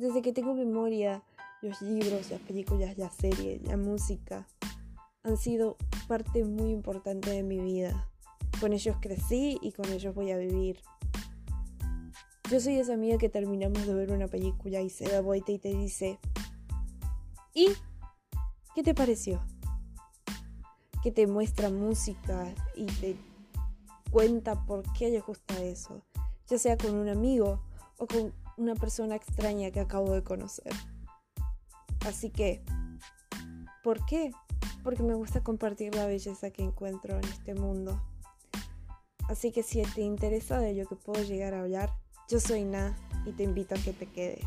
Desde que tengo memoria, los libros, las películas, las series, la música han sido parte muy importante de mi vida. Con ellos crecí y con ellos voy a vivir. Yo soy esa amiga que terminamos de ver una película y se da vuelta y te dice, ¿y qué te pareció? Que te muestra música y te cuenta por qué le gusta eso, ya sea con un amigo o con una persona extraña que acabo de conocer. Así que, ¿por qué? Porque me gusta compartir la belleza que encuentro en este mundo. Así que si te interesa de lo que puedo llegar a hablar, yo soy Na y te invito a que te quedes.